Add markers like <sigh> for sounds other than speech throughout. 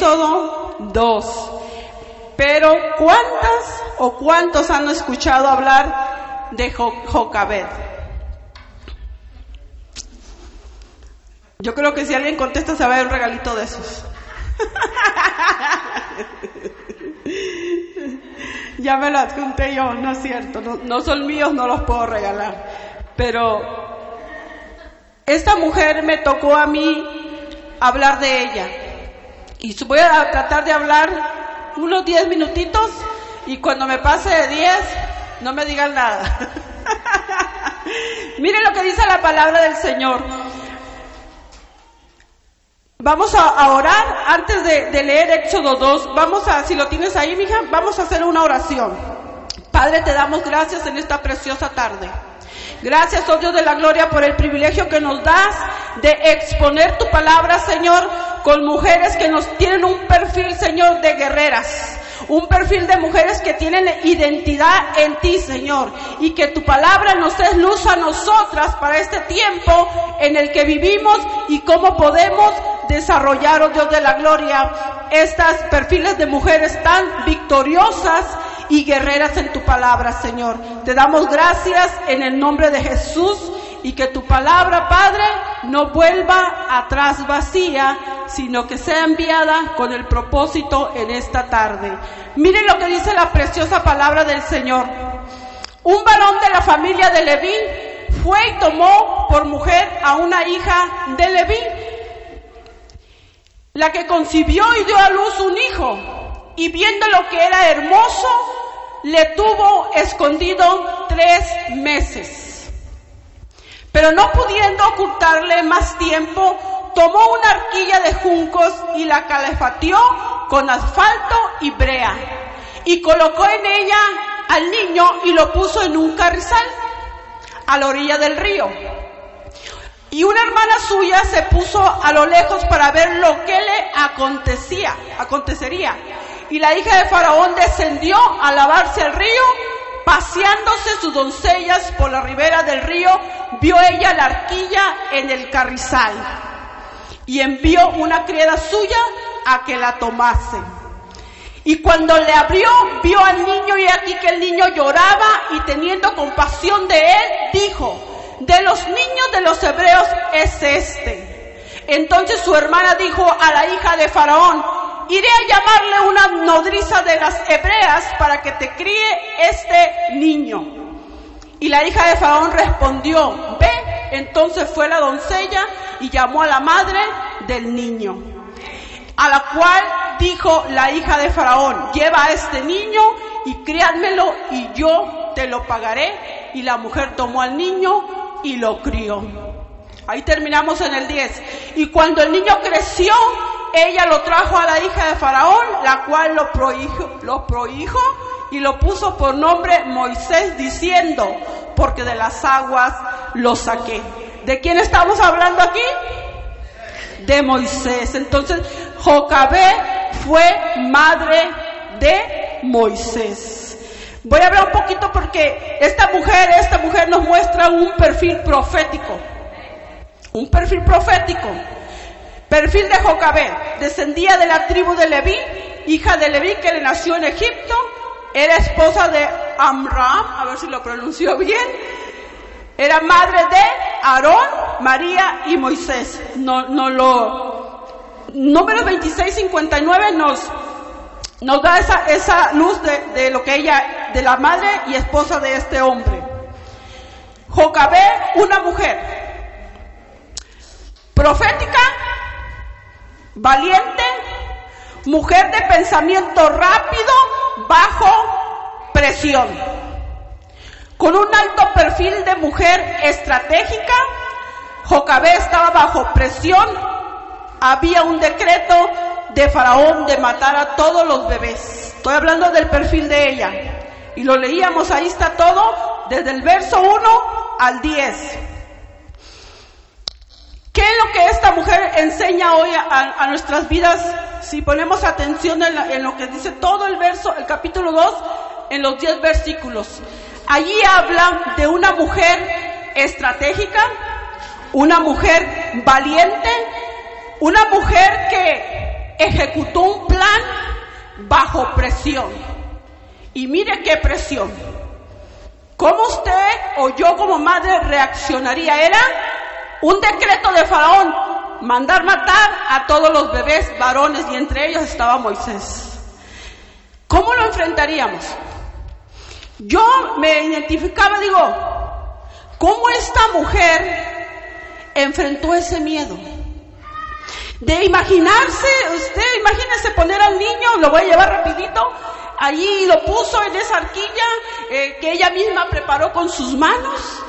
Éxodo 2. Pero ¿cuántas o cuántos han escuchado hablar de Jocabed? Yo creo que si alguien contesta se va a ver un regalito de esos. <laughs> ya me lo adjunté yo, no es cierto, no son míos, no los puedo regalar. Pero esta mujer me tocó a mí hablar de ella. Y voy a tratar de hablar unos 10 minutitos y cuando me pase de 10 no me digan nada. <laughs> Miren lo que dice la palabra del Señor. Vamos a, orar antes de, leer Éxodo 2. Vamos a, si lo tienes ahí, mija, vamos a hacer una oración. Padre, te damos gracias en esta preciosa tarde. Gracias, oh Dios de la gloria, por el privilegio que nos das de exponer tu palabra, Señor, con mujeres que nos tienen un perfil, Señor, de guerreras. Un perfil de mujeres que tienen identidad en ti, Señor, y que tu palabra nos es luz a nosotras para este tiempo en el que vivimos y cómo podemos desarrollar, oh Dios de la gloria, estas perfiles de mujeres tan victoriosas y guerreras en tu palabra, Señor. Te damos gracias en el nombre de Jesús y que tu palabra, Padre, no vuelva atrás vacía, sino que sea enviada con el propósito en esta tarde. Miren lo que dice la preciosa palabra del Señor. Un varón de la familia de Leví fue y tomó por mujer a una hija de Leví, la que concibió y dio a luz un hijo, y viendo lo que era hermoso, le tuvo escondido tres meses. Pero no pudiendo ocultarle más tiempo, tomó una arquilla de juncos y la calefateó con asfalto y brea, y colocó en ella al niño y lo puso en un carrizal a la orilla del río. Y una hermana suya se puso a lo lejos para ver lo que le acontecía, acontecería. Y la hija de Faraón descendió a lavarse al río, paseándose sus doncellas por la ribera del río, vio ella la arquilla en el carrizal y envió una criada suya a que la tomase. Y cuando le abrió, vio al niño y aquí que el niño lloraba y teniendo compasión de él, dijo, de los niños de los hebreos es este. Entonces su hermana dijo a la hija de Faraón, iré a llamarle una nodriza de las hebreas para que te críe este niño. Y la hija de Faraón respondió, ve. Entonces fue la doncella y llamó a la madre del niño. A la cual dijo la hija de Faraón, lleva este niño y criádmelo y yo te lo pagaré. Y la mujer tomó al niño y lo crió. Ahí terminamos en el 10. Y cuando el niño creció, ella lo trajo a la hija de Faraón, la cual lo prohijo, lo y lo puso por nombre Moisés, diciendo, porque de las aguas lo saqué. ¿De quién estamos hablando aquí? De Moisés. Entonces, Jocabé fue madre de Moisés. Voy a hablar un poquito porque esta mujer, esta mujer nos muestra un perfil profético. Un perfil profético. Perfil de Jocabé. Descendía de la tribu de Leví, hija de Leví que le nació en Egipto. Era esposa de Amram, a ver si lo pronunció bien era madre de Aarón, María y Moisés. No, no lo, número 2659 nos, nos da esa, esa luz de, de, lo que ella, de la madre y esposa de este hombre. Jocabé, una mujer profética, valiente, mujer de pensamiento rápido, bajo presión con un alto perfil de mujer estratégica. Jocabé estaba bajo presión, había un decreto de Faraón de matar a todos los bebés. Estoy hablando del perfil de ella. Y lo leíamos, ahí está todo, desde el verso 1 al 10. ¿Qué es lo que esta mujer enseña hoy a, nuestras vidas? Si ponemos atención en, en, lo que dice todo el verso, el capítulo 2, en los 10 versículos. Allí habla de una mujer estratégica, una mujer valiente, una mujer que ejecutó un plan bajo presión. Y mire qué presión. ¿Cómo usted o yo como madre reaccionaría? Era un decreto de Faraón, mandar matar a todos los bebés varones y entre ellos estaba Moisés. ¿Cómo lo enfrentaríamos? Yo me identificaba, digo, ¿cómo esta mujer enfrentó ese miedo? De imaginarse, usted imagínese poner al niño, lo voy a llevar rapidito, allí lo puso en esa arquilla eh, que ella misma preparó con sus manos.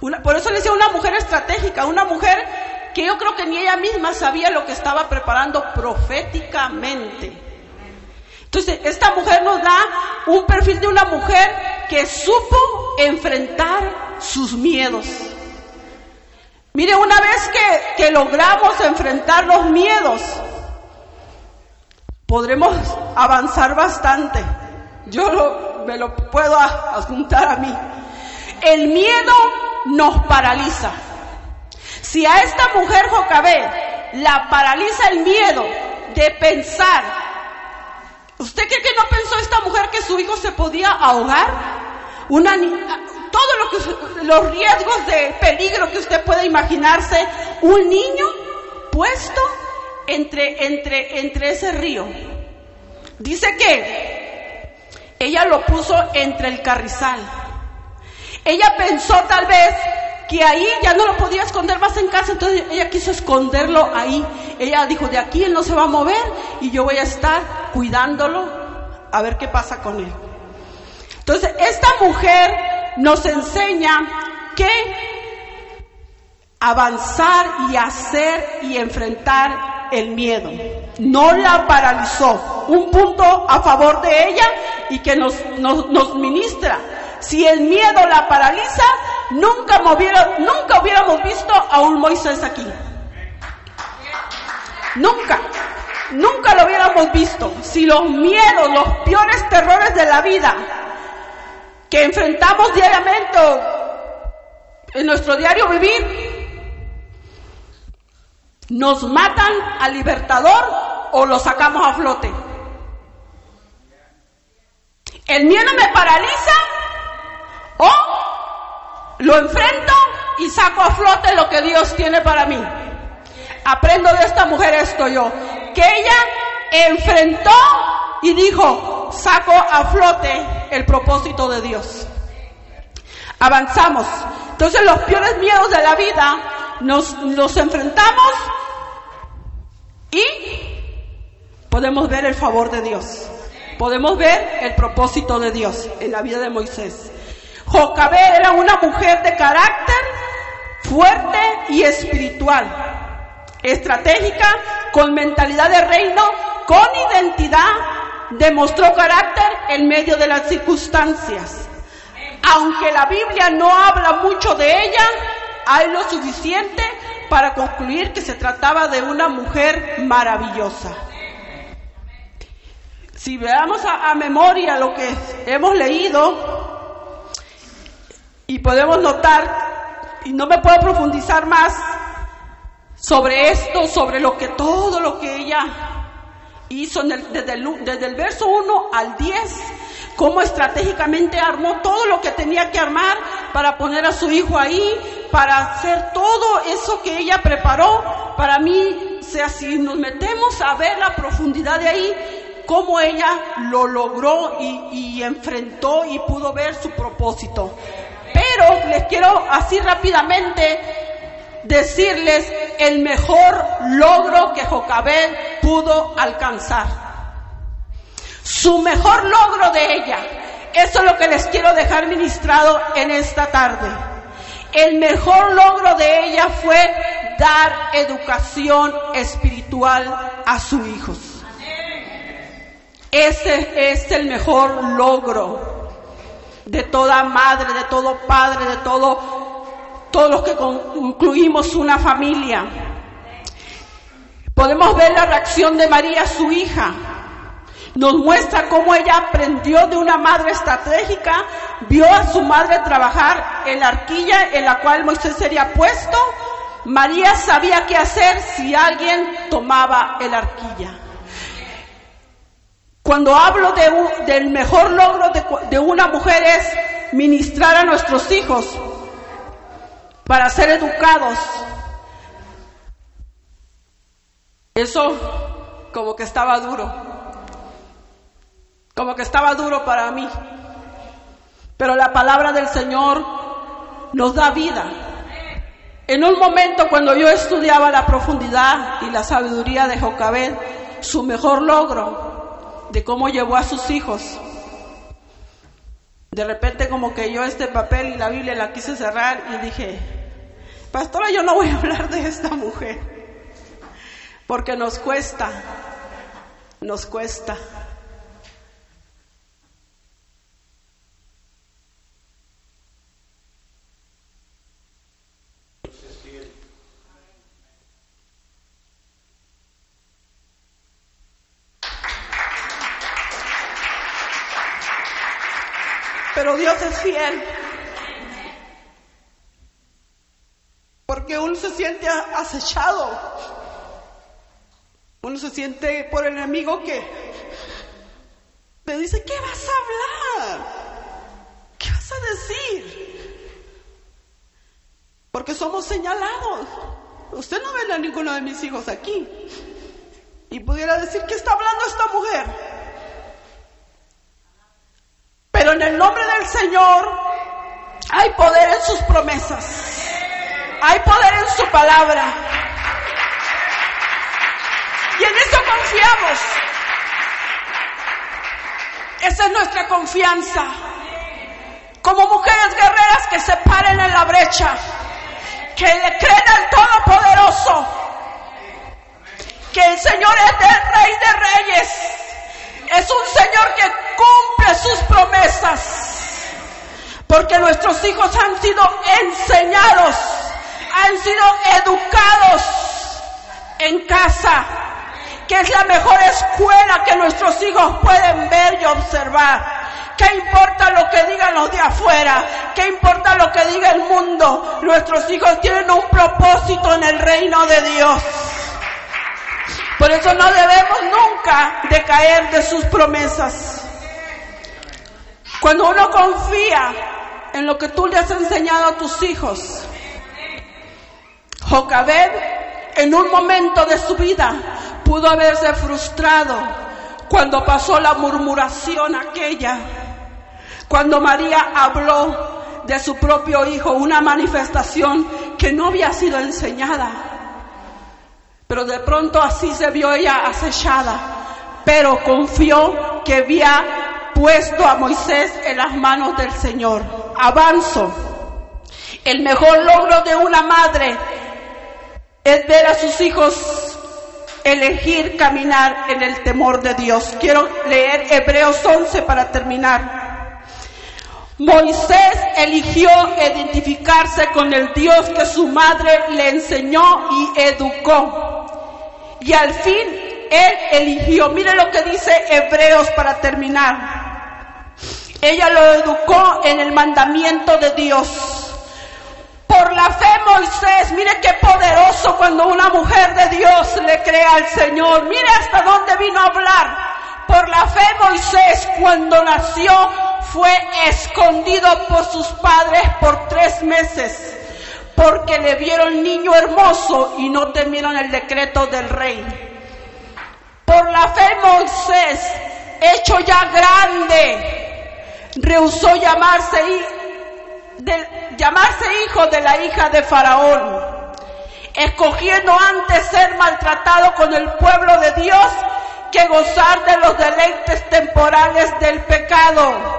Por eso le decía una mujer estratégica, una mujer que yo creo que ni ella misma sabía lo que estaba preparando proféticamente. Entonces, esta mujer nos da un perfil de una mujer que supo enfrentar sus miedos. Mire, una vez que, logramos enfrentar los miedos, podremos avanzar bastante. Yo me lo puedo apuntar a mí. El miedo nos paraliza. Si a esta mujer Jocabé la paraliza el miedo de pensar, ¿usted cree que no pensó esta mujer que su hijo se podía ahogar? Una, todo lo que, los riesgos de peligro que usted puede imaginarse, un niño puesto entre, entre, entre ese río. Dice que ella lo puso entre el carrizal. Ella pensó tal vez que ahí ya no lo podía esconder más en casa, entonces ella quiso esconderlo ahí. Ella dijo, de aquí él no se va a mover y yo voy a estar cuidándolo a ver qué pasa con él. Entonces, esta mujer nos enseña que avanzar y hacer y enfrentar el miedo. No la paralizó. Un punto a favor de ella y que nos, nos, ministra. Si el miedo la paraliza, nunca, nunca hubiéramos visto a un Moisés aquí. Nunca. Nunca lo hubiéramos visto. Si los miedos, los peores terrores de la vida que enfrentamos diariamente en nuestro diario vivir, nos matan al libertador o lo sacamos a flote. El miedo me paraliza o lo enfrento y saco a flote lo que Dios tiene para mí. Aprendo de esta mujer esto yo, que ella enfrentó y dijo, saco a flote el propósito de Dios. Avanzamos. Entonces los peores miedos de la vida nos los enfrentamos y podemos ver el favor de Dios. Podemos ver el propósito de Dios en la vida de Moisés. Jocabé era una mujer de carácter fuerte y espiritual, estratégica, con mentalidad de reino, con identidad demostró carácter en medio de las circunstancias. Aunque la Biblia no habla mucho de ella, hay lo suficiente para concluir que se trataba de una mujer maravillosa. Si veamos a, memoria lo que hemos leído y podemos notar, y no me puedo profundizar más sobre esto, sobre lo que todo lo que ella hizo desde, el, desde el verso 1 al 10, cómo estratégicamente armó todo lo que tenía que armar para poner a su hijo ahí, para hacer todo eso que ella preparó. Para mí, sea, si nos metemos a ver la profundidad de ahí, cómo ella lo logró y enfrentó y pudo ver su propósito. Pero les quiero así rápidamente decirles el mejor logro que Jocabed pudo alcanzar. Su mejor logro de ella. Eso es lo que les quiero dejar ministrado en esta tarde. El mejor logro de ella fue dar educación espiritual a sus hijos. Ese es el mejor logro de toda madre, de todo padre, de todo, todos los que concluimos una familia. Podemos ver la reacción de María, su hija. Nos muestra cómo ella aprendió de una madre estratégica, vio a su madre trabajar en la arquilla en la cual Moisés sería puesto. María sabía qué hacer si alguien tomaba el arquilla. Cuando hablo de del mejor logro de, de una mujer es ministrar a nuestros hijos para ser educados. Eso como que estaba duro, como que estaba duro para mí. Pero la palabra del Señor nos da vida. En un momento cuando yo estudiaba la profundidad y la sabiduría de Jocabed, su mejor logro de cómo llevó a sus hijos. De repente como que yo este papel y la Biblia la quise cerrar y dije, pastora, yo no voy a hablar de esta mujer, porque nos cuesta, nos cuesta. Pero Dios es fiel. Porque uno se siente acechado. Uno se siente por el enemigo que te dice, ¿qué vas a hablar? ¿Qué vas a decir? Porque somos señalados. Usted no ve a ninguno de mis hijos aquí. Y pudiera decir, ¿qué está hablando esta mujer? Pero en el nombre del Señor hay poder en sus promesas. Hay poder en su palabra. Y en eso confiamos. Esa es nuestra confianza. Como mujeres guerreras que se paren en la brecha, que le creen al Todopoderoso, que el Señor es el Rey de Reyes, es un Señor que cumple sus promesas. Porque nuestros hijos han sido enseñados, han sido educados en casa, que es la mejor escuela que nuestros hijos pueden ver y observar. ¿Qué importa lo que digan los de afuera? ¿Qué importa lo que diga el mundo? Nuestros hijos tienen un propósito en el reino de Dios. Por eso no debemos nunca decaer de sus promesas. Cuando uno confía en lo que tú le has enseñado a tus hijos, Jocabed en un momento de su vida pudo haberse frustrado cuando pasó la murmuración aquella, cuando María habló de su propio hijo, una manifestación que no había sido enseñada. Pero de pronto así se vio ella acechada, pero confió que había puesto a Moisés en las manos del Señor. Avanzo. El mejor logro de una madre es ver a sus hijos elegir caminar en el temor de Dios. Quiero leer Hebreos 11 para terminar. Moisés eligió identificarse con el Dios que su madre le enseñó y educó. Y al fin Él eligió, mire lo que dice Hebreos para terminar. Ella lo educó en el mandamiento de Dios. Por la fe Moisés, mire qué poderoso cuando una mujer de Dios le cree al Señor. Mire hasta dónde vino a hablar. Por la fe Moisés cuando nació fue escondido por sus padres por tres meses porque le vieron niño hermoso y no temieron el decreto del rey. Por la fe Moisés, hecho ya grande, rehusó llamarse, llamarse hijo de la hija de Faraón, escogiendo antes ser maltratado con el pueblo de Dios que gozar de los deleites temporales del pecado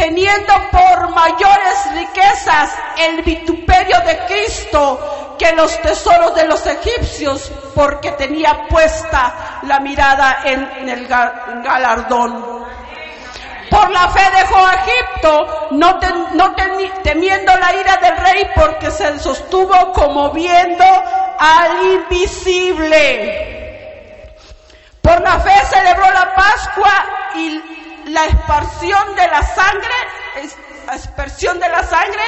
teniendo por mayores riquezas el vituperio de Cristo que los tesoros de los egipcios porque tenía puesta la mirada en, el galardón. Por la fe dejó a Egipto, no, temiendo la ira del rey porque se sostuvo como viendo al invisible. Por la fe celebró la Pascua y la exparsión de la sangre, la expresión de la sangre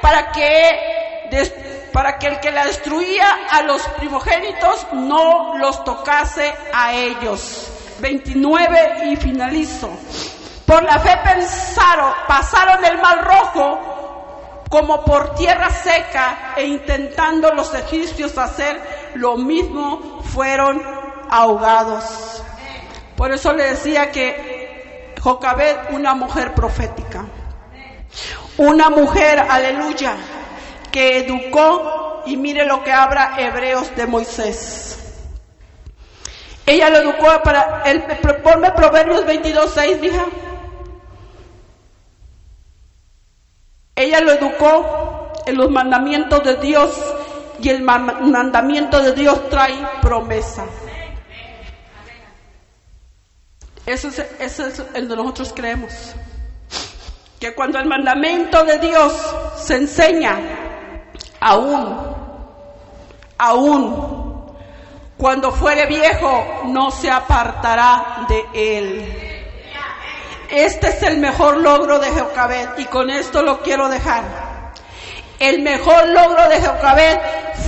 para que, para que el que la destruía a los primogénitos no los tocase a ellos. 29 y finalizo. Por la fe pensaron, pasaron el mal rojo como por tierra seca e intentando los egipcios hacer lo mismo fueron ahogados. Por eso le decía que Jocabed, una mujer profética, una mujer, aleluya, que educó, y mire lo que habla Hebreos de Moisés. Ella lo educó para, el, ponme Proverbios 22, 6, hija. Ella lo educó en los mandamientos de Dios y el mandamiento de Dios trae promesa. Eso es, es el de nosotros creemos. Que cuando el mandamiento de Dios se enseña, aún, aún, cuando fuere viejo, no se apartará de él. Este es el mejor logro de Jocabed y con esto lo quiero dejar. El mejor logro de Jocabed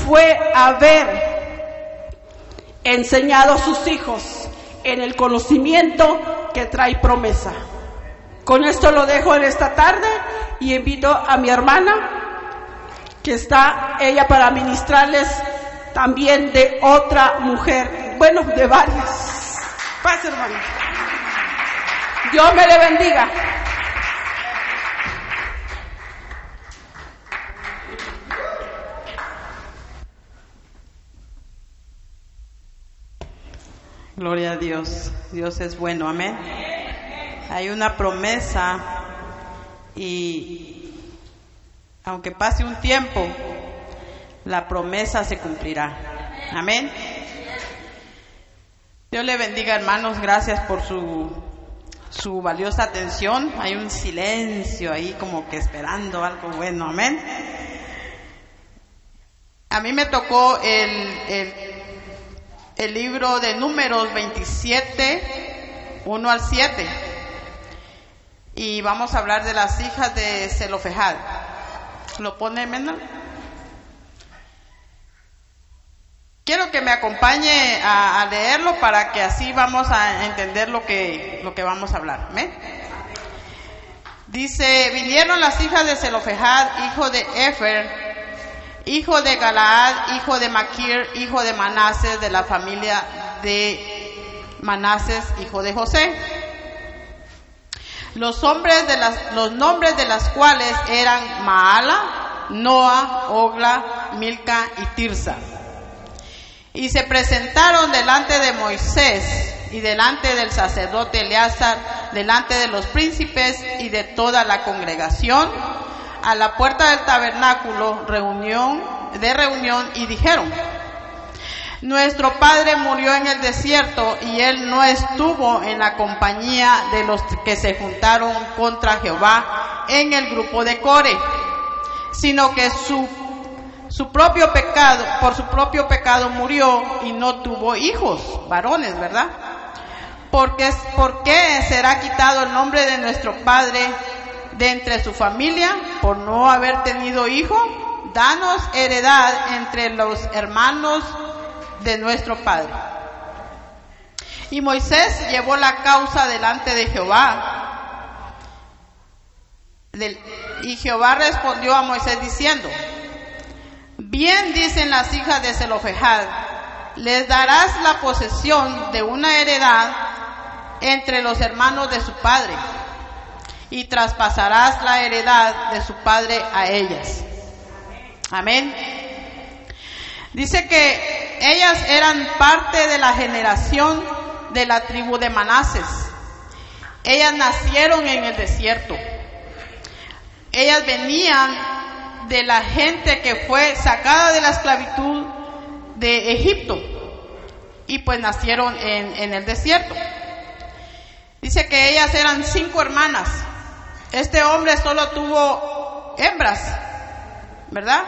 fue haber enseñado a sus hijos en el conocimiento que trae promesa. Con esto lo dejo en esta tarde y invito a mi hermana que está ella para ministrarles también de otra mujer, bueno, de varias. Pase, hermano. Dios me le bendiga. Gloria a Dios. Dios es bueno, amén. Hay una promesa y aunque pase un tiempo, la promesa se cumplirá. Amén. Dios le bendiga, hermanos. Gracias por su, su valiosa atención. Hay un silencio ahí como que esperando algo bueno. Amén. A mí me tocó el, el el libro de números 27, 1 al 7. Y vamos a hablar de las hijas de Zelofejad. ¿Lo pone Mendel? Quiero que me acompañe a, leerlo para que así vamos a entender lo que, lo que vamos a hablar. Dice, vinieron las hijas de Zelofejad, hijo de Efer, hijo de Galaad, hijo de Maquir, hijo de Manases, de la familia de Manases, hijo de José. Los, hombres de las, los nombres de las cuales eran Maala, Noa, Ogla, Milca y Tirsa. Y se presentaron delante de Moisés y delante del sacerdote Eleazar, delante de los príncipes y de toda la congregación, a la puerta del tabernáculo reunión, de reunión y dijeron, nuestro padre murió en el desierto y él no estuvo en la compañía de los que se juntaron contra Jehová en el grupo de Core, sino que su, su propio pecado, por su propio pecado murió y no tuvo hijos, varones, ¿verdad? Porque, ¿Por qué será quitado el nombre de nuestro padre de entre su familia por no haber tenido hijo, danos heredad entre los hermanos de nuestro Padre. Y Moisés llevó la causa delante de Jehová. Y Jehová respondió a Moisés diciendo, bien dicen las hijas de Zelofejad, les darás la posesión de una heredad entre los hermanos de su padre y traspasarás la heredad de su padre a ellas. Amén. Dice que ellas eran parte de la generación de la tribu de Manases. Ellas nacieron en el desierto. Ellas venían de la gente que fue sacada de la esclavitud de Egipto y pues nacieron en, en el desierto. Dice que ellas eran cinco hermanas. Este hombre solo tuvo hembras, ¿verdad?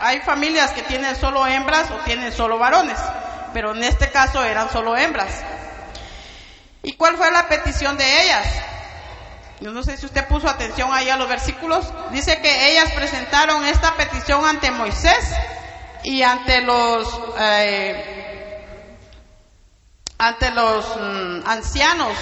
Hay, familias que tienen solo hembras o tienen solo varones, pero en este caso eran solo hembras. ¿Y cuál fue la petición de ellas? Yo no sé si usted puso atención ahí a los versículos. Dice que ellas presentaron esta petición ante Moisés y ante los eh, ante los mm, ancianos.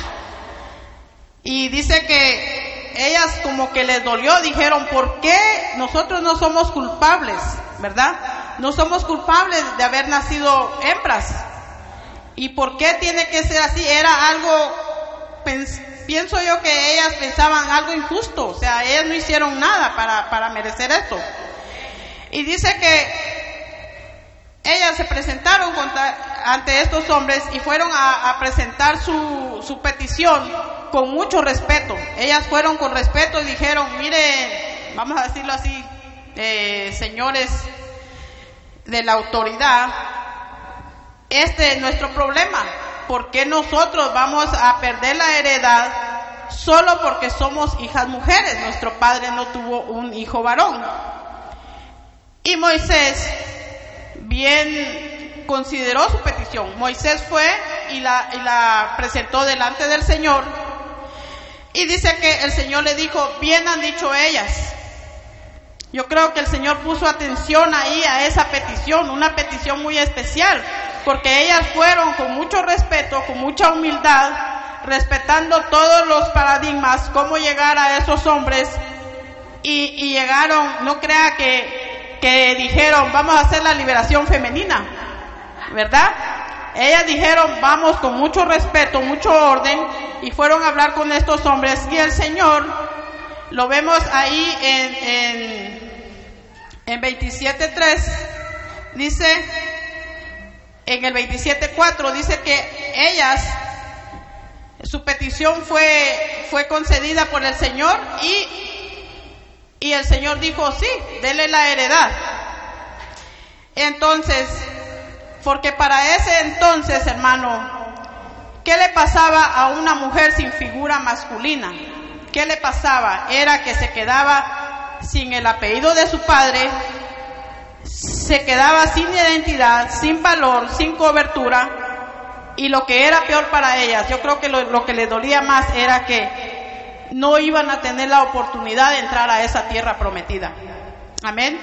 Y dice que ellas como que les dolió, dijeron, ¿por qué nosotros no somos culpables? ¿Verdad? No somos culpables de haber nacido hembras. ¿Y por qué tiene que ser así? Era algo, pienso yo que ellas pensaban algo injusto, o sea, ellas no hicieron nada para, para merecer esto. Y dice que ellas se presentaron ante estos hombres y fueron a, presentar su, su, petición con mucho respeto. Ellas fueron con respeto y dijeron, mire, vamos a decirlo así, eh, señores de la autoridad, este es nuestro problema. ¿Por qué nosotros vamos a perder la heredad solo porque somos hijas mujeres? Nuestro padre no tuvo un hijo varón. Y Moisés bien consideró su petición. Moisés fue y la, y la presentó delante del Señor. Y dice que el Señor le dijo, bien han dicho ellas. Yo creo que el Señor puso atención ahí a esa petición, una petición muy especial, porque ellas fueron con mucho respeto, con mucha humildad, respetando todos los paradigmas, cómo llegar a esos hombres, y, llegaron, no crea que, que dijeron, vamos a hacer la liberación femenina, ¿verdad? Ellas dijeron, vamos con mucho respeto, mucho orden, y fueron a hablar con estos hombres, y el Señor, lo vemos ahí en, en, en 27.3, dice, en el 27.4 dice que ellas, su petición fue, fue concedida por el Señor y, y el Señor dijo, sí, dele la heredad. Entonces, porque para ese entonces, hermano, ¿qué le pasaba a una mujer sin figura masculina? ¿Qué le pasaba? Era que se quedaba sin el apellido de su padre, se quedaba sin identidad, sin valor, sin cobertura y lo que era peor para ellas, yo creo que lo, que les dolía más era que no iban a tener la oportunidad de entrar a esa tierra prometida. Amén.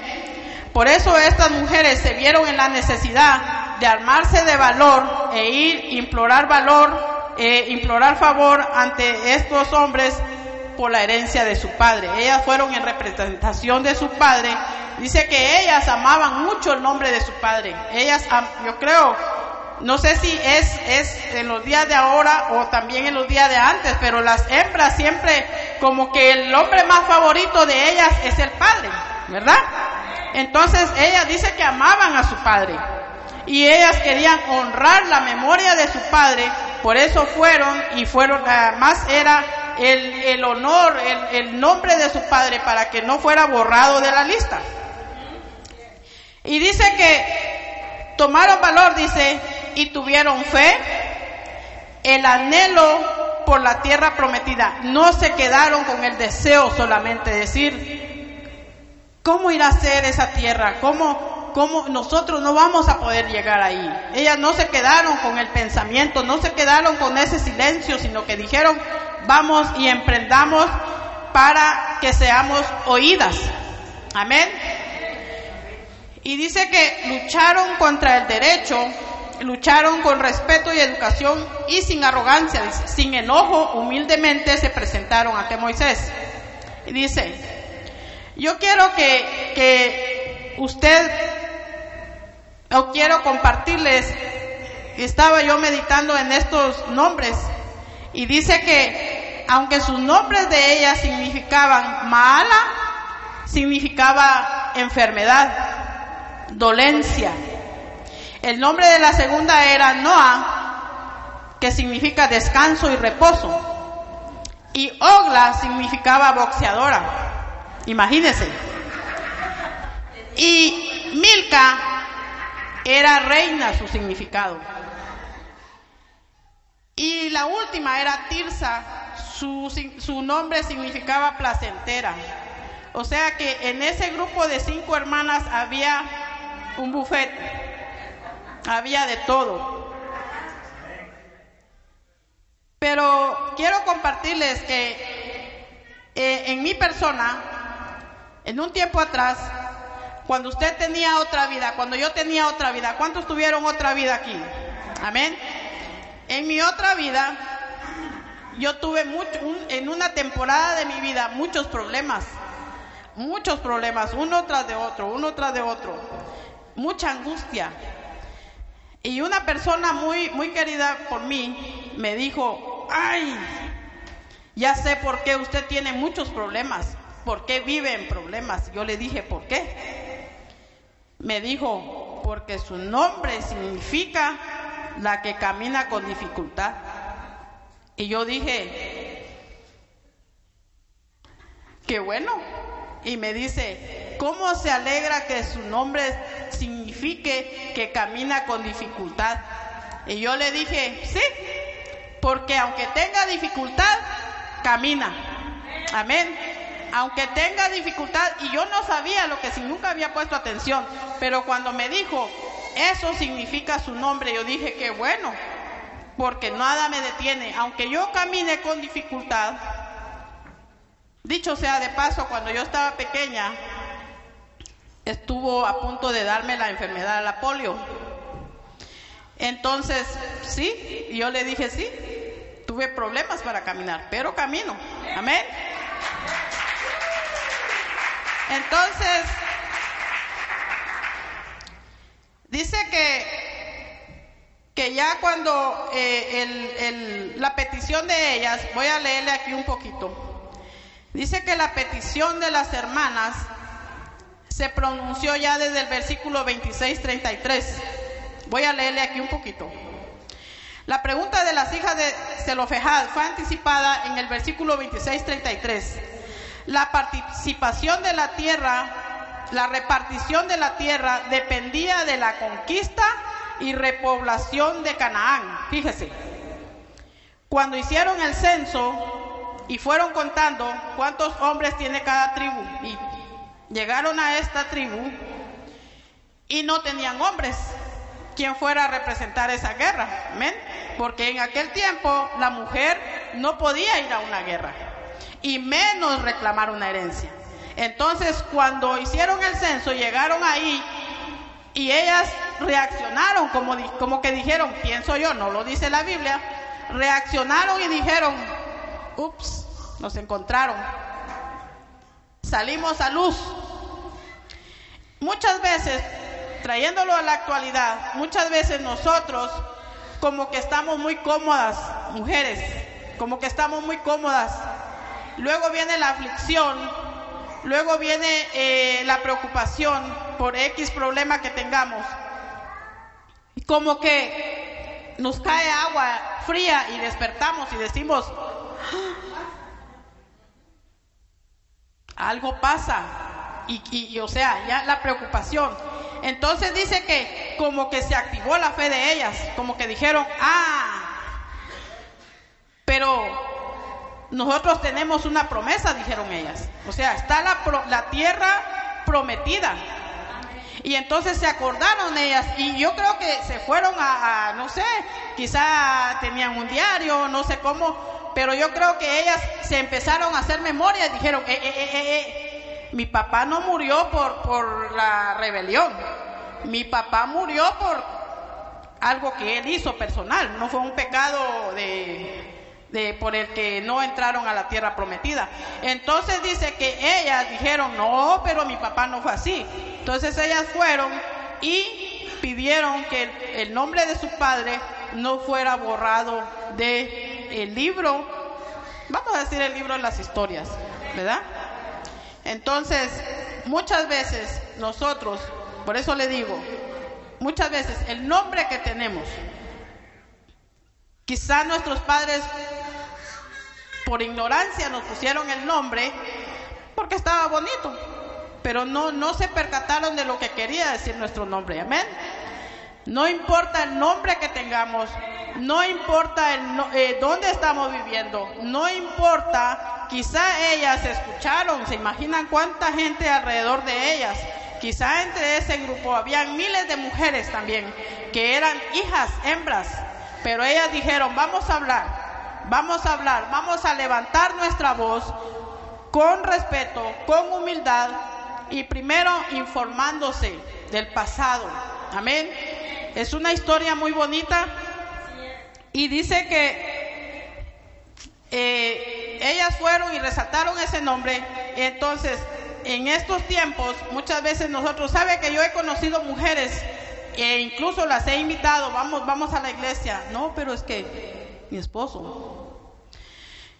Por eso estas mujeres se vieron en la necesidad de armarse de valor e ir, implorar valor, e implorar favor ante estos hombres por la herencia de su padre. Ellas fueron en representación de su padre Dice que ellas amaban mucho el nombre de su padre. Ellas, yo creo, no sé si es, es en los días de ahora o también en los días de antes, pero las hembras siempre como que el hombre más favorito de ellas es el padre, ¿verdad? Entonces ella dice que amaban a su padre y ellas querían honrar la memoria de su padre, por eso fueron y fueron, además era el, el honor, el, el nombre de su padre para que no fuera borrado de la lista. Y dice que tomaron valor, dice, y tuvieron fe, el anhelo por la tierra prometida. No se quedaron con el deseo solamente de decir, ¿cómo irá a ser esa tierra? ¿Cómo, ¿Cómo nosotros no vamos a poder llegar ahí? Ellas no se quedaron con el pensamiento, no se quedaron con ese silencio, sino que dijeron, vamos y emprendamos para que seamos oídas. Amén. Y dice que lucharon contra el derecho, lucharon con respeto y educación y sin arrogancia, sin enojo, humildemente se presentaron ante Moisés. Y dice, yo quiero que, que usted, o quiero compartirles, estaba yo meditando en estos nombres y dice que aunque sus nombres de ellas significaban mala, significaba enfermedad dolencia. El nombre de la segunda era Noah, que significa descanso y reposo. Y Ogla significaba boxeadora. Imagínense. Y Milka era reina, su significado. Y la última era Tirsa, su, su nombre significaba placentera. O sea que en ese grupo de cinco hermanas había un buffet, había de todo. Pero quiero compartirles que eh, en mi persona, en un tiempo atrás, cuando usted tenía otra vida, cuando yo tenía otra vida, ¿cuántos tuvieron otra vida aquí? Amén. En mi otra vida, yo tuve en una temporada de mi vida muchos problemas, muchos problemas, uno tras de otro, uno tras de otro, mucha angustia. Y una persona muy, muy querida por mí me dijo, ay, ya sé por qué usted tiene muchos problemas, por qué vive en problemas. Yo le dije, ¿por qué? Me dijo, porque su nombre significa la que camina con dificultad. Y yo dije, qué bueno. Y me dice, ¿cómo se alegra que su nombre signifique que camina con dificultad? Y yo le dije, sí, porque aunque tenga dificultad, camina. Amén. Aunque tenga dificultad, y yo no sabía lo que si nunca había puesto atención, pero cuando me dijo, eso significa su nombre. Yo dije que bueno, porque nada me detiene. Aunque yo camine con dificultad, dicho sea de paso, cuando yo estaba pequeña, estuvo a punto de darme la enfermedad de la polio. Entonces, sí, yo le dije sí, tuve problemas para caminar, pero camino. Amén. Entonces, Dice que, que ya cuando eh, la petición de ellas, voy a leerle aquí un poquito, dice que la petición de las hermanas se pronunció ya desde el versículo 26-33. Voy a leerle aquí un poquito. La pregunta de las hijas de Zelofejad fue anticipada en el versículo 26-33. La participación de la tierra la repartición de la tierra dependía de la conquista y repoblación de Canaán. Fíjese, cuando hicieron el censo y fueron contando cuántos hombres tiene cada tribu, y llegaron a esta tribu y no tenían hombres quien fuera a representar esa guerra. Porque en aquel tiempo la mujer no podía ir a una guerra y menos reclamar una herencia. Entonces, cuando hicieron el censo, llegaron ahí y ellas reaccionaron como, como que dijeron, pienso yo, no lo dice la Biblia, reaccionaron y dijeron, ups, nos encontraron, salimos a luz. Muchas veces, trayéndolo a la actualidad, muchas veces nosotros como que estamos muy cómodas, mujeres, como que estamos muy cómodas. Luego viene la aflicción, Luego viene eh, la preocupación por X problema que tengamos. Y como que nos cae agua fría y despertamos y decimos, ah, algo pasa. Y, y, o sea, ya la preocupación. Entonces dice que como que se activó la fe de ellas, como que dijeron, ah, pero nosotros tenemos una promesa, dijeron ellas. O sea, está la, la tierra prometida. Y entonces se acordaron ellas y yo creo que se fueron a, no sé, quizá tenían un diario, no sé cómo, pero yo creo que ellas se empezaron a hacer memoria y dijeron, eh, eh, eh, eh, mi papá no murió por, por la rebelión, mi papá murió por algo que él hizo personal, no fue un pecado de, de, por el que no entraron a la tierra prometida. Entonces dice que ellas dijeron, no, pero mi papá no fue así. Entonces ellas fueron y pidieron que el, nombre de su padre no fuera borrado de libro, vamos a decir el libro de las historias, ¿verdad? Entonces, muchas veces nosotros, por eso le digo, muchas veces el nombre que tenemos, quizá nuestros padres por ignorancia nos pusieron el nombre porque estaba bonito. pero no, no se percataron de lo que quería decir nuestro nombre. Amén. No importa el nombre que tengamos, no importa el, eh, dónde estamos viviendo, no importa, quizá ellas escucharon, se imaginan cuánta gente alrededor de ellas, quizá entre ese grupo habían miles de mujeres también, que eran hijas, hembras, pero ellas dijeron, vamos a hablar, vamos a hablar, vamos a levantar nuestra voz con respeto, con humildad y primero informándose del pasado. Amén. Es una historia muy bonita y dice que eh, ellas fueron y resaltaron ese nombre. Entonces, en estos tiempos, muchas veces nosotros, sabe que yo he conocido mujeres e incluso las he invitado, vamos, vamos a la iglesia. No, pero es que mi esposo.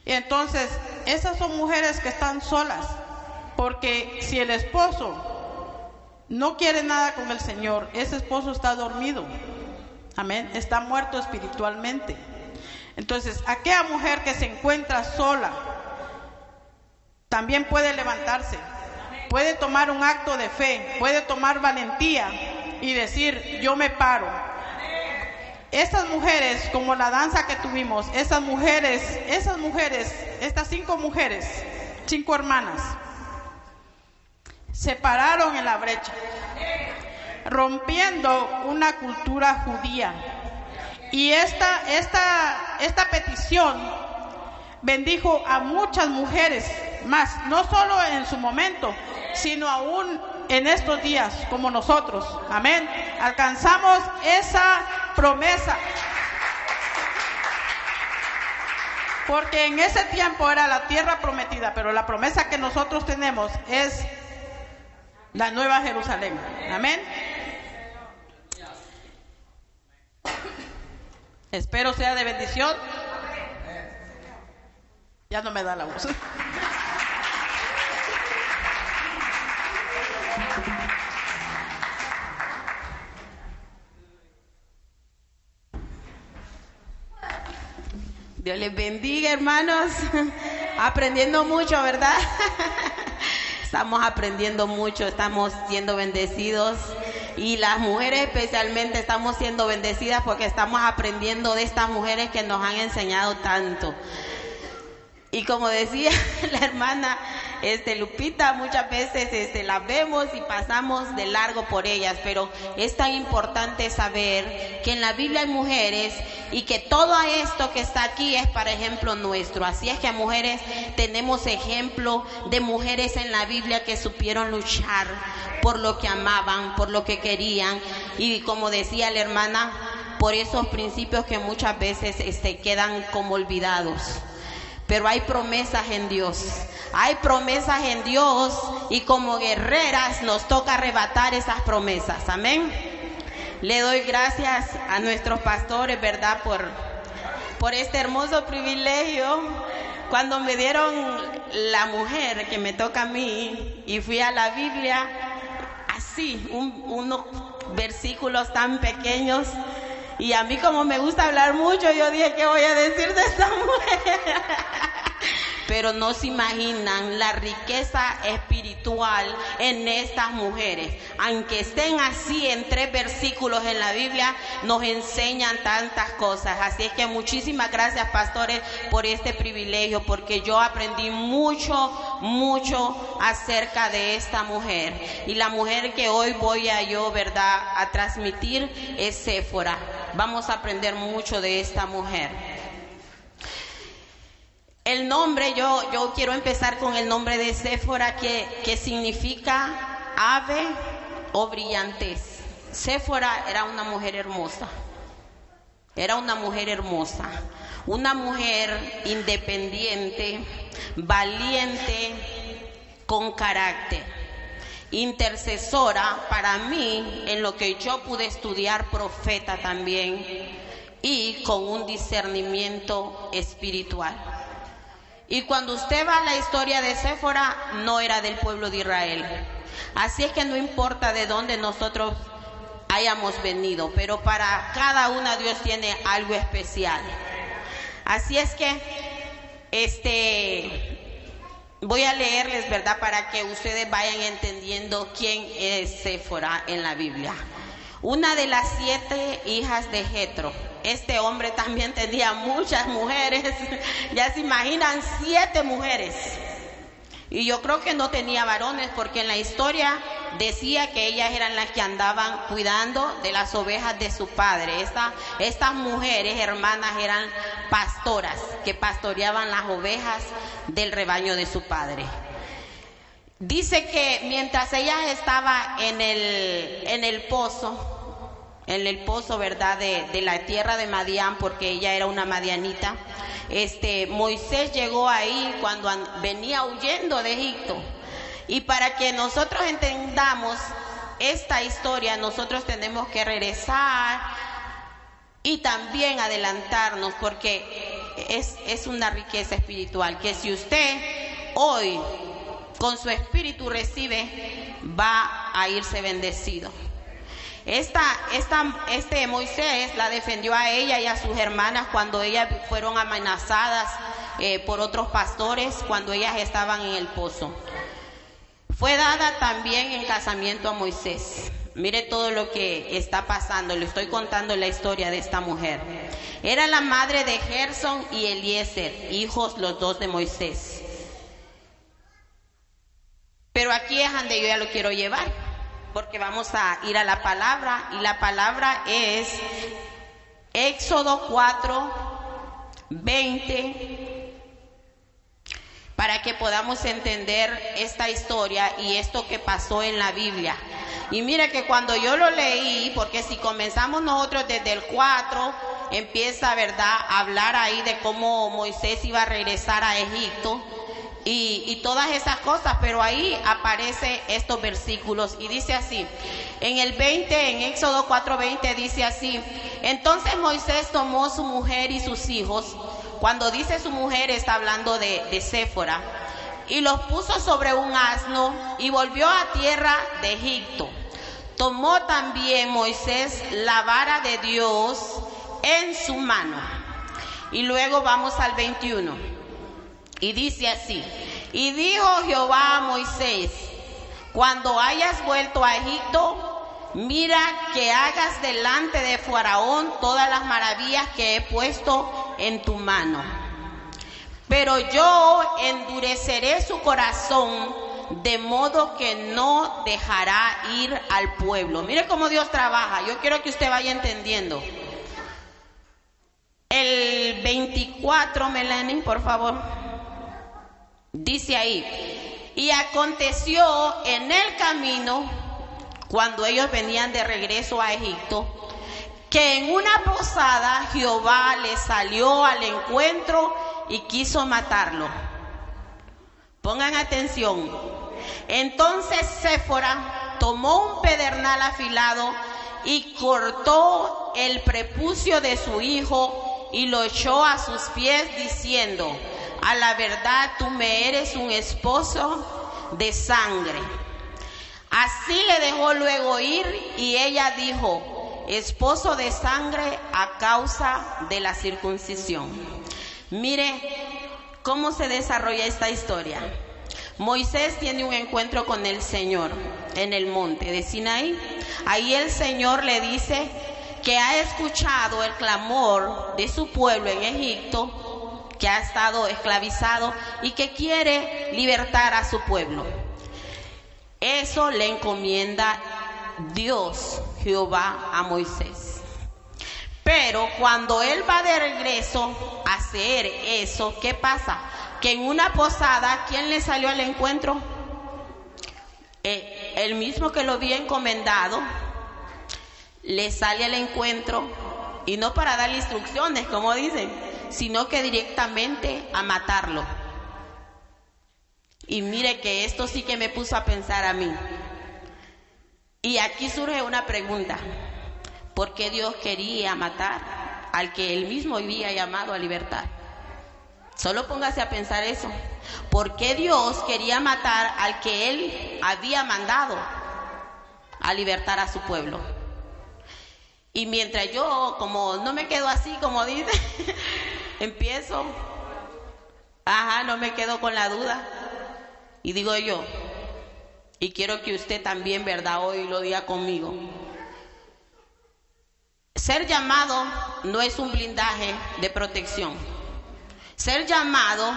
Y entonces, esas son mujeres que están solas, porque si el esposo no quiere nada con el Señor, ese esposo está dormido. Amén. Está muerto espiritualmente. Entonces, aquella mujer que se encuentra sola también puede levantarse, puede tomar un acto de fe, puede tomar valentía y decir, yo me paro. Estas mujeres, como la danza que tuvimos, esas mujeres, esas mujeres, estas cinco mujeres, cinco hermanas, se pararon en la brecha, rompiendo una cultura judía. Y esta, esta, esta petición bendijo a muchas mujeres más, no solo en su momento, sino aún en estos días como nosotros. Amén. Alcanzamos esa promesa. Porque en ese tiempo era la tierra prometida, pero la promesa que nosotros tenemos es la nueva Jerusalén. Amén. Espero sea de bendición. Ya no me da la voz. Dios les bendiga, hermanos. <laughs> Aprendiendo mucho, ¿verdad? <laughs> Estamos aprendiendo mucho, estamos siendo bendecidos y las mujeres especialmente estamos siendo bendecidas porque estamos aprendiendo de estas mujeres que nos han enseñado tanto. Y como decía <laughs> la hermana este, Lupita, muchas veces este, las vemos y pasamos de largo por ellas, pero es tan importante saber que en la Biblia hay mujeres y que todo esto que está aquí es para ejemplo nuestro. Así es que mujeres tenemos ejemplo de mujeres en la Biblia que supieron luchar por lo que amaban, por lo que querían y como decía la hermana, por esos principios que muchas veces este, quedan como olvidados. Pero hay promesas en Dios. Hay promesas en Dios y como guerreras nos toca arrebatar esas promesas. Amén. Le doy gracias a nuestros pastores, ¿verdad? Por, por este hermoso privilegio. Cuando me dieron la mujer que me toca a mí y fui a la Biblia, así, unos versículos tan pequeños. Y a mí como me gusta hablar mucho, yo dije, ¿qué voy a decir de esta mujer? pero no se imaginan la riqueza espiritual en estas mujeres. Aunque estén así en tres versículos en la Biblia, nos enseñan tantas cosas. Así es que muchísimas gracias, pastores, por este privilegio, porque yo aprendí mucho, mucho acerca de esta mujer. Y la mujer que hoy voy a yo, ¿verdad?, a transmitir es Séfora. Vamos a aprender mucho de esta mujer. El nombre, yo, yo quiero empezar con el nombre de Séfora, que, que significa ave o brillantez. Séfora era una mujer hermosa. Era una mujer hermosa. Una mujer independiente, valiente, con carácter. Intercesora para mí, en lo que yo pude estudiar, profeta también. Y con un discernimiento espiritual. Y cuando usted va a la historia de Séfora, no era del pueblo de Israel. Así es que no importa de dónde nosotros hayamos venido, pero para cada una Dios tiene algo especial. Así es que, este, voy a leerles, ¿verdad? Para que ustedes vayan entendiendo quién es Séfora en la Biblia. Una de las siete hijas de Jetro. Este hombre también tenía muchas mujeres. <laughs> ya se imaginan, siete mujeres. Y yo creo que no tenía varones porque en la historia decía que ellas eran las que andaban cuidando de las ovejas de su padre. estas mujeres hermanas eran pastoras que pastoreaban las ovejas del rebaño de su padre. Dice que mientras ella estaba en el, en el pozo, en el pozo, ¿verdad?, de, la tierra de Madián, porque ella era una madianita, este, Moisés llegó ahí cuando venía huyendo de Egipto. Y para que nosotros entendamos esta historia, nosotros tenemos que regresar y también adelantarnos, porque es, es una riqueza espiritual, que si usted hoy con su espíritu recibe, va a irse bendecido. Esta, este Moisés la defendió a ella y a sus hermanas cuando ellas fueron amenazadas eh, por otros pastores, cuando ellas estaban en el pozo. Fue dada también en casamiento a Moisés. Mire todo lo que está pasando, le estoy contando la historia de esta mujer. Era la madre de Gerson y Eliezer, hijos los dos de Moisés. Pero aquí es donde yo ya lo quiero llevar porque vamos a ir a la palabra y la palabra es Éxodo 4, 20 para que podamos entender esta historia y esto que pasó en la Biblia. Y mira que cuando yo lo leí, porque si comenzamos nosotros desde el 4, empieza, ¿verdad?, a hablar ahí de cómo Moisés iba a regresar a Egipto y, todas esas cosas, pero ahí aparece estos versículos y dice así, en el 20, en Éxodo 4:20 dice así, entonces Moisés tomó su mujer y sus hijos, cuando dice su mujer está hablando de, de Séfora, y los puso sobre un asno y volvió a tierra de Egipto. Tomó también Moisés la vara de Dios en su mano. Y luego vamos al 21. Y dice así, y dijo Jehová a Moisés, cuando hayas vuelto a Egipto, mira que hagas delante de Faraón todas las maravillas que he puesto en tu mano. Pero yo endureceré su corazón de modo que no dejará ir al pueblo. Mire cómo Dios trabaja. Yo quiero que usted vaya entendiendo. El 24, Melanie, por favor. Dice ahí, y aconteció en el camino, cuando ellos venían de regreso a Egipto, que en una posada Jehová le salió al encuentro y quiso matarlo. Pongan atención. Entonces Séfora tomó un pedernal afilado y cortó el prepucio de su hijo y lo echó a sus pies diciendo, a la verdad tú me eres un esposo de sangre. Así le dejó luego ir y ella dijo, esposo de sangre a causa de la circuncisión. Mire cómo se desarrolla esta historia. Moisés tiene un encuentro con el Señor en el monte de Sinaí. Ahí el Señor le dice que ha escuchado el clamor de su pueblo en Egipto que ha estado esclavizado y que quiere libertar a su pueblo. Eso le encomienda Dios, Jehová, a Moisés. Pero cuando él va de regreso a hacer eso, ¿qué pasa? Que en una posada, ¿quién le salió al encuentro? Eh, el mismo que lo había encomendado, le sale al encuentro y no para darle instrucciones, como dicen, sino que directamente a matarlo. Y mire que esto sí que me puso a pensar a mí. Y aquí surge una pregunta. ¿Por qué Dios quería matar al que él mismo había llamado a libertad? Solo póngase a pensar eso. ¿Por qué Dios quería matar al que él había mandado a libertar a su pueblo? Y mientras yo, como no me quedo así, como dice, empiezo, ajá, no me quedo con la duda. Y digo yo, y quiero que usted también, ¿verdad? Hoy lo diga conmigo. Ser llamado no es un blindaje de protección. Ser llamado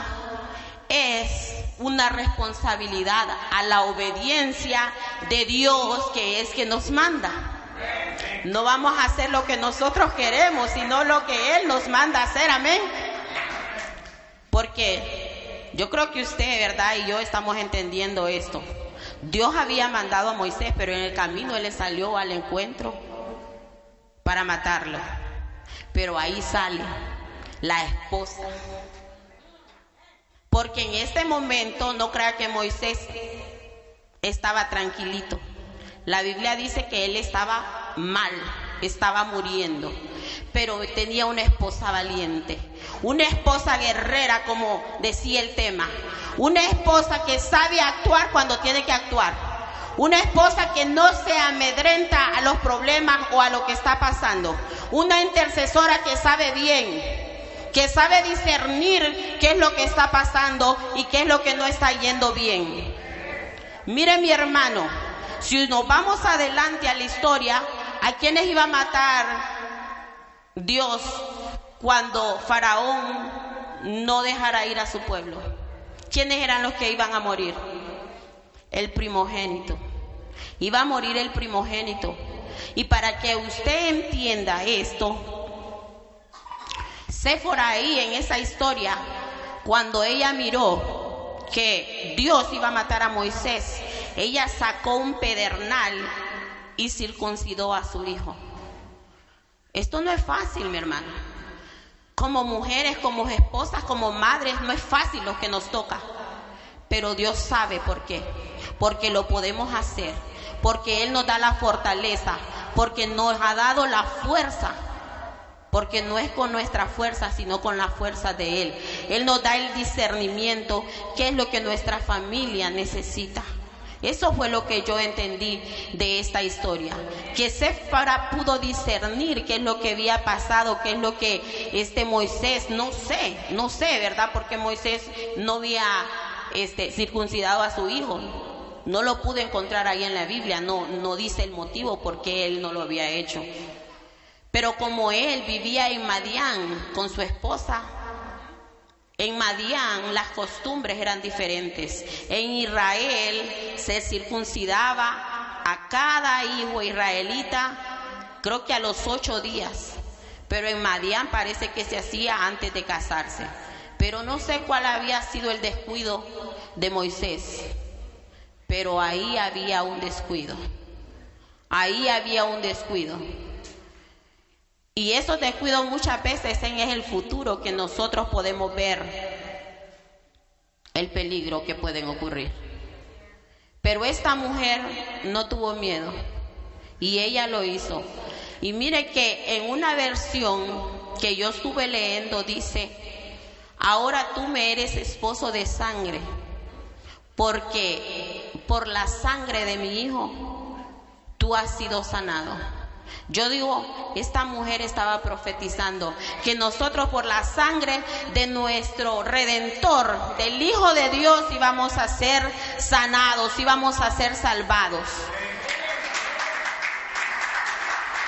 es una responsabilidad a la obediencia de Dios que es que nos manda. No vamos a hacer lo que nosotros queremos, sino lo que Él nos manda hacer, amén. Porque yo creo que usted, ¿verdad? Y yo estamos entendiendo esto. Dios había mandado a Moisés, pero en el camino Él le salió al encuentro para matarlo. Pero ahí sale la esposa. Porque en este momento no crea que Moisés estaba tranquilito. La Biblia dice que él estaba mal, estaba muriendo, pero tenía una esposa valiente, una esposa guerrera, como decía el tema, una esposa que sabe actuar cuando tiene que actuar, una esposa que no se amedrenta a los problemas o a lo que está pasando, una intercesora que sabe bien, que sabe discernir qué es lo que está pasando y qué es lo que no está yendo bien. Mire mi hermano, si nos vamos adelante a la historia, ¿a quiénes iba a matar Dios cuando Faraón no dejara ir a su pueblo? ¿Quiénes eran los que iban a morir? El primogénito. Iba a morir el primogénito. Y para que usted entienda esto, Séfora ahí en esa historia, cuando ella miró que Dios iba a matar a Moisés, ella sacó un pedernal y circuncidó a su hijo. Esto no es fácil, mi hermano. Como mujeres, como esposas, como madres, no es fácil lo que nos toca. Pero Dios sabe por qué. Porque lo podemos hacer. Porque Él nos da la fortaleza. Porque nos ha dado la fuerza. Porque no es con nuestra fuerza, sino con la fuerza de Él. Él nos da el discernimiento, qué es lo que nuestra familia necesita. Eso fue lo que yo entendí de esta historia. Que Sefara pudo discernir qué es lo que había pasado, qué es lo que este Moisés, no sé, no sé, ¿verdad? Porque Moisés no había este, circuncidado a su hijo. No lo pude encontrar ahí en la Biblia, no, no dice el motivo por qué él no lo había hecho. Pero como él vivía en Madián con su esposa, en Madián las costumbres eran diferentes. En Israel se circuncidaba a cada hijo israelita, creo que a los ocho días. Pero en Madián parece que se hacía antes de casarse. Pero no sé cuál había sido el descuido de Moisés. Pero ahí había un descuido. Ahí había un descuido. Y esos descuidos muchas veces en es el futuro que nosotros podemos ver el peligro que pueden ocurrir. Pero esta mujer no tuvo miedo y ella lo hizo. Y mire que en una versión que yo estuve leyendo dice, ahora tú me eres esposo de sangre, porque por la sangre de mi hijo tú has sido sanado. Yo digo, esta mujer estaba profetizando que nosotros por la sangre de nuestro redentor, del Hijo de Dios, íbamos a ser sanados, íbamos a ser salvados.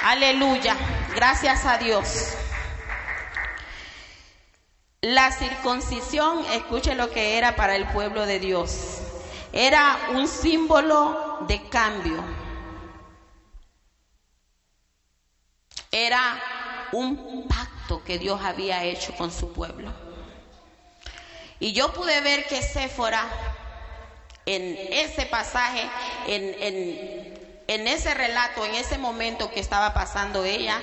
Aleluya, gracias a Dios. La circuncisión, escuche lo que era para el pueblo de Dios. Era un símbolo de cambio Era un pacto que Dios había hecho con su pueblo. Y yo pude ver que Séfora, en ese pasaje, en, en ese relato, en ese momento que estaba pasando ella,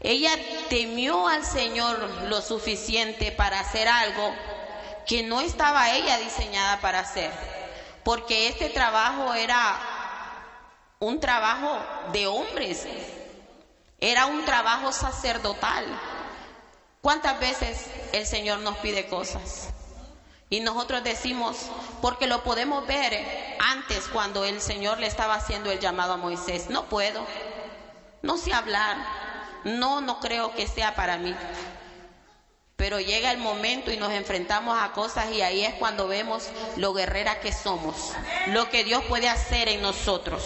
ella temió al Señor lo suficiente para hacer algo que no estaba ella diseñada para hacer, porque este trabajo era un trabajo de hombres, era un trabajo sacerdotal. ¿Cuántas veces el Señor nos pide cosas? Y nosotros decimos, porque lo podemos ver antes cuando el Señor le estaba haciendo el llamado a Moisés, no puedo, no sé hablar, no, no creo que sea para mí. Pero llega el momento y nos enfrentamos a cosas y ahí es cuando vemos lo guerrera que somos, lo que Dios puede hacer en nosotros.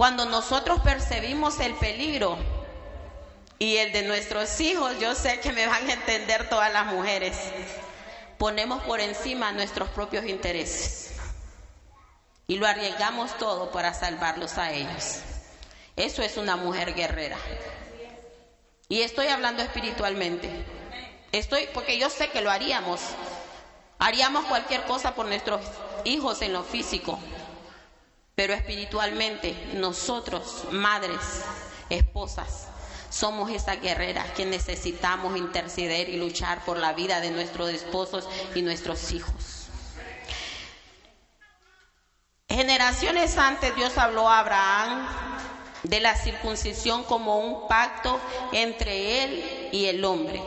Cuando nosotros percibimos el peligro y el de nuestros hijos, yo sé que me van a entender todas las mujeres, ponemos por encima nuestros propios intereses y lo arriesgamos todo para salvarlos a ellos. Eso es una mujer guerrera. Y estoy hablando espiritualmente. Estoy, porque yo sé que lo haríamos. Haríamos cualquier cosa por nuestros hijos en lo físico. Pero espiritualmente, nosotros, madres, esposas, somos esas guerreras que necesitamos interceder y luchar por la vida de nuestros esposos y nuestros hijos. Generaciones antes Dios habló a Abraham de la circuncisión como un pacto entre él y el hombre.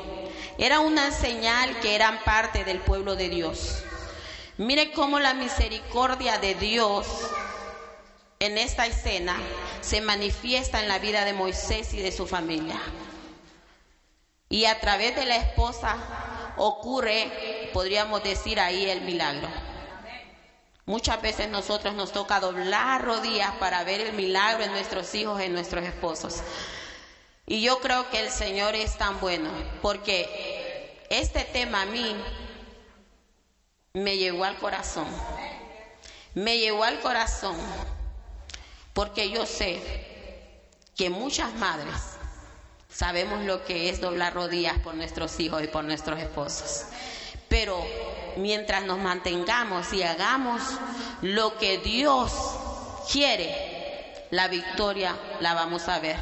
Era una señal que eran parte del pueblo de Dios. Mire cómo la misericordia de Dios en esta escena se manifiesta en la vida de Moisés y de su familia. Y a través de la esposa ocurre, podríamos decir ahí, el milagro. Muchas veces nosotros nos toca doblar rodillas para ver el milagro en nuestros hijos, en nuestros esposos. Y yo creo que el Señor es tan bueno, porque este tema a mí me llegó al corazón. Me llegó al corazón, porque yo sé que muchas madres sabemos lo que es doblar rodillas por nuestros hijos y por nuestros esposos. Pero mientras nos mantengamos y hagamos lo que Dios quiere, la victoria la vamos a ver.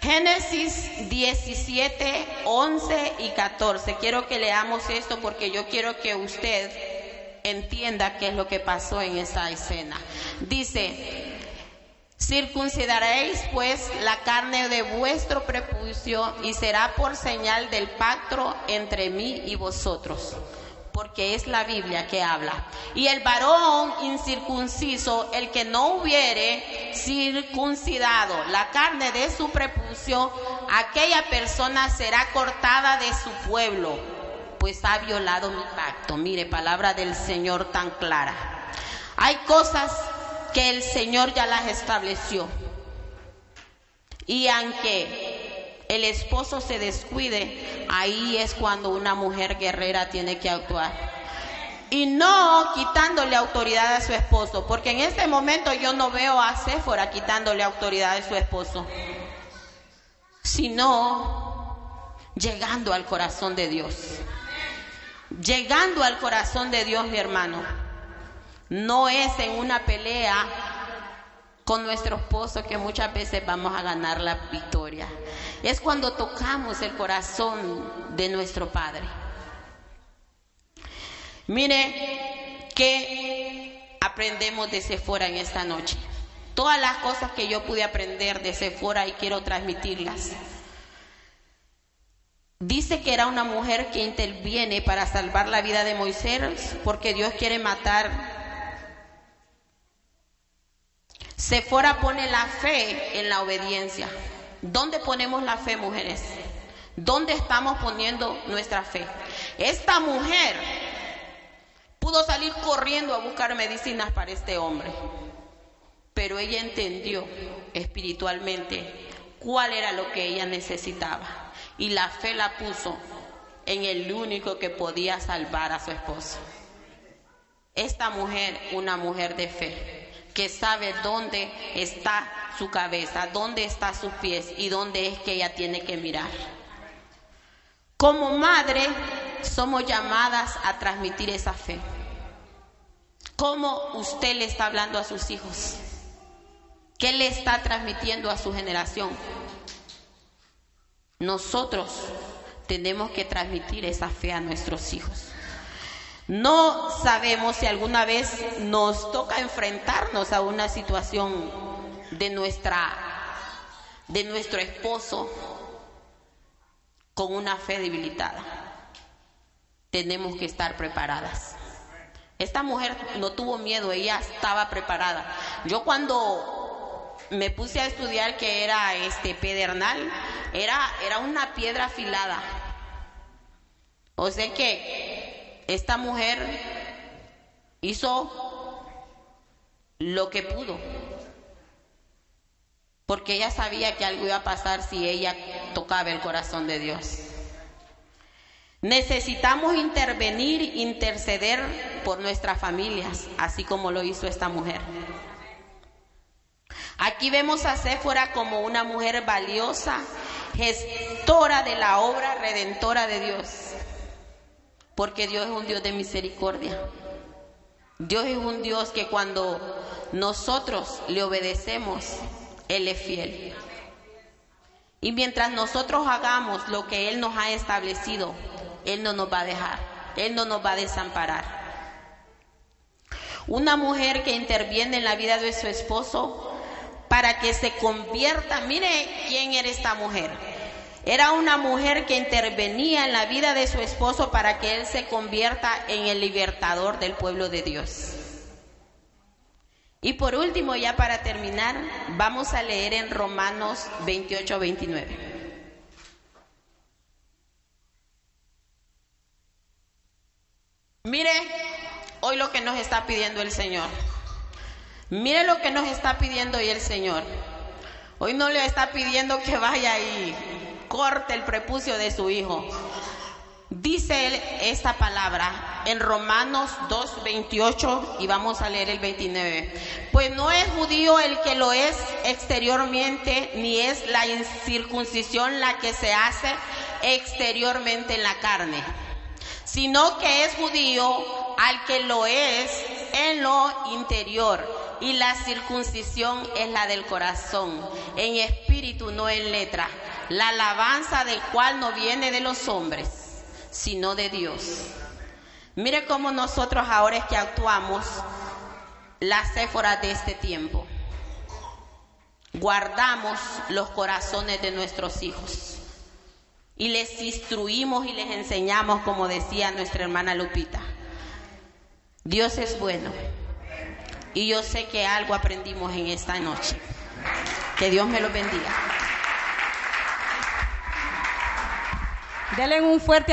Génesis 17, 11 y 14. Quiero que leamos esto porque yo quiero que usted entienda qué es lo que pasó en esa escena. Dice, Circuncidaréis pues la carne de vuestro prepucio y será por señal del pacto entre mí y vosotros. Porque es la Biblia que habla. Y el varón incircunciso, el que no hubiere circuncidado la carne de su prepucio, aquella persona será cortada de su pueblo, pues ha violado mi pacto. Mire, palabra del Señor tan clara. Hay cosas que el Señor ya las estableció. Y aunque el esposo se descuide, ahí es cuando una mujer guerrera tiene que actuar. Y no quitándole autoridad a su esposo, porque en este momento yo no veo a Séfora quitándole autoridad a su esposo, sino llegando al corazón de Dios. Llegando al corazón de Dios, mi hermano. No es en una pelea con nuestro esposo que muchas veces vamos a ganar la victoria. Es cuando tocamos el corazón de nuestro Padre. Mire que aprendemos de Sephora en esta noche. Todas las cosas que yo pude aprender de Sephora y quiero transmitirlas. Dice que era una mujer que interviene para salvar la vida de Moisés porque Dios quiere matar Sephora pone la fe en la obediencia. ¿Dónde ponemos la fe, mujeres? ¿Dónde estamos poniendo nuestra fe? Esta mujer pudo salir corriendo a buscar medicinas para este hombre, pero ella entendió espiritualmente cuál era lo que ella necesitaba y la fe la puso en el único que podía salvar a su esposo. Esta mujer, una mujer de fe, que sabe dónde está su cabeza, dónde están sus pies y dónde es que ella tiene que mirar. Como madre somos llamadas a transmitir esa fe. ¿Cómo usted le está hablando a sus hijos? ¿Qué le está transmitiendo a su generación? Nosotros tenemos que transmitir esa fe a nuestros hijos. No sabemos si alguna vez nos toca enfrentarnos a una situación de nuestra de nuestro esposo con una fe debilitada. Tenemos que estar preparadas. Esta mujer no tuvo miedo, ella estaba preparada. Yo cuando me puse a estudiar que era este pedernal, era, era una piedra afilada. O sea que esta mujer hizo lo que pudo, porque ella sabía que algo iba a pasar si ella tocaba el corazón de Dios. Necesitamos intervenir, interceder por nuestras familias, así como lo hizo esta mujer. Aquí vemos a Séfora como una mujer valiosa, gestora de la obra redentora de Dios, porque Dios es un Dios de misericordia. Dios es un Dios que cuando nosotros le obedecemos, Él es fiel. Y mientras nosotros hagamos lo que Él nos ha establecido, Él no nos va a dejar, Él no nos va a desamparar. Una mujer que interviene en la vida de su esposo para que se convierta. Mire quién era esta mujer. Era una mujer que intervenía en la vida de su esposo para que él se convierta en el libertador del pueblo de Dios. Y por último, ya para terminar, vamos a leer en Romanos 28, 29. Mire hoy lo que nos está pidiendo el Señor. Mire lo que nos está pidiendo hoy el Señor. Hoy no le está pidiendo que vaya y corte el prepucio de su hijo. Dice él esta palabra en Romanos 2, 28 y vamos a leer el 29. Pues no es judío el que lo es exteriormente, ni es la circuncisión la que se hace exteriormente en la carne, sino que es judío al que lo es en lo interior y la circuncisión es la del corazón, en espíritu, no en letra. La alabanza del cual no viene de los hombres, sino de Dios. Mire cómo nosotros ahora es que actuamos las céforas de este tiempo. Guardamos los corazones de nuestros hijos y les instruimos y les enseñamos, como decía nuestra hermana Lupita. Dios es bueno. Y yo sé que algo aprendimos en esta noche. Que Dios me lo bendiga. Denle un fuerte